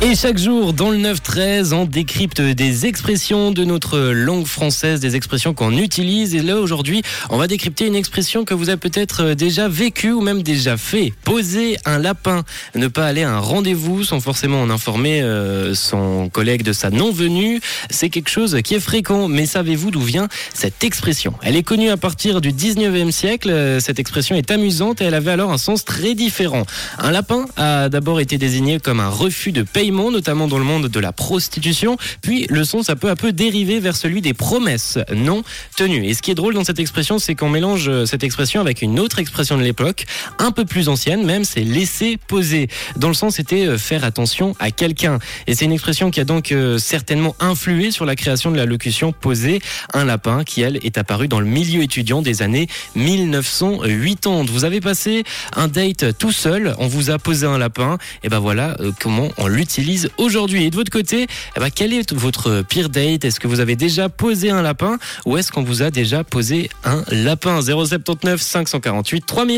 Et chaque jour, dans le 9-13, on décrypte des expressions de notre langue française, des expressions qu'on utilise. Et là, aujourd'hui, on va décrypter une expression que vous avez peut-être déjà vécue ou même déjà fait. Poser un lapin. Ne pas aller à un rendez-vous sans forcément en informer euh, son collègue de sa non-venue. C'est quelque chose qui est fréquent. Mais savez-vous d'où vient cette expression? Elle est connue à partir du 19e siècle. Cette expression est amusante et elle avait alors un sens très différent. Un lapin a d'abord été désigné comme un refus de notamment dans le monde de la prostitution. Puis le son, ça peut un peu dériver vers celui des promesses non tenues. Et ce qui est drôle dans cette expression, c'est qu'on mélange euh, cette expression avec une autre expression de l'époque, un peu plus ancienne même, c'est laisser poser. Dans le sens, c'était euh, faire attention à quelqu'un. Et c'est une expression qui a donc euh, certainement influé sur la création de la locution poser un lapin, qui elle est apparue dans le milieu étudiant des années 1980. Vous avez passé un date tout seul, on vous a posé un lapin, et ben voilà comment on l'utilise aujourd'hui. Et de votre côté, eh ben, quel est votre pire date? Est-ce que vous avez déjà posé un lapin ou est-ce qu'on vous a déjà posé un lapin? 079 548 3000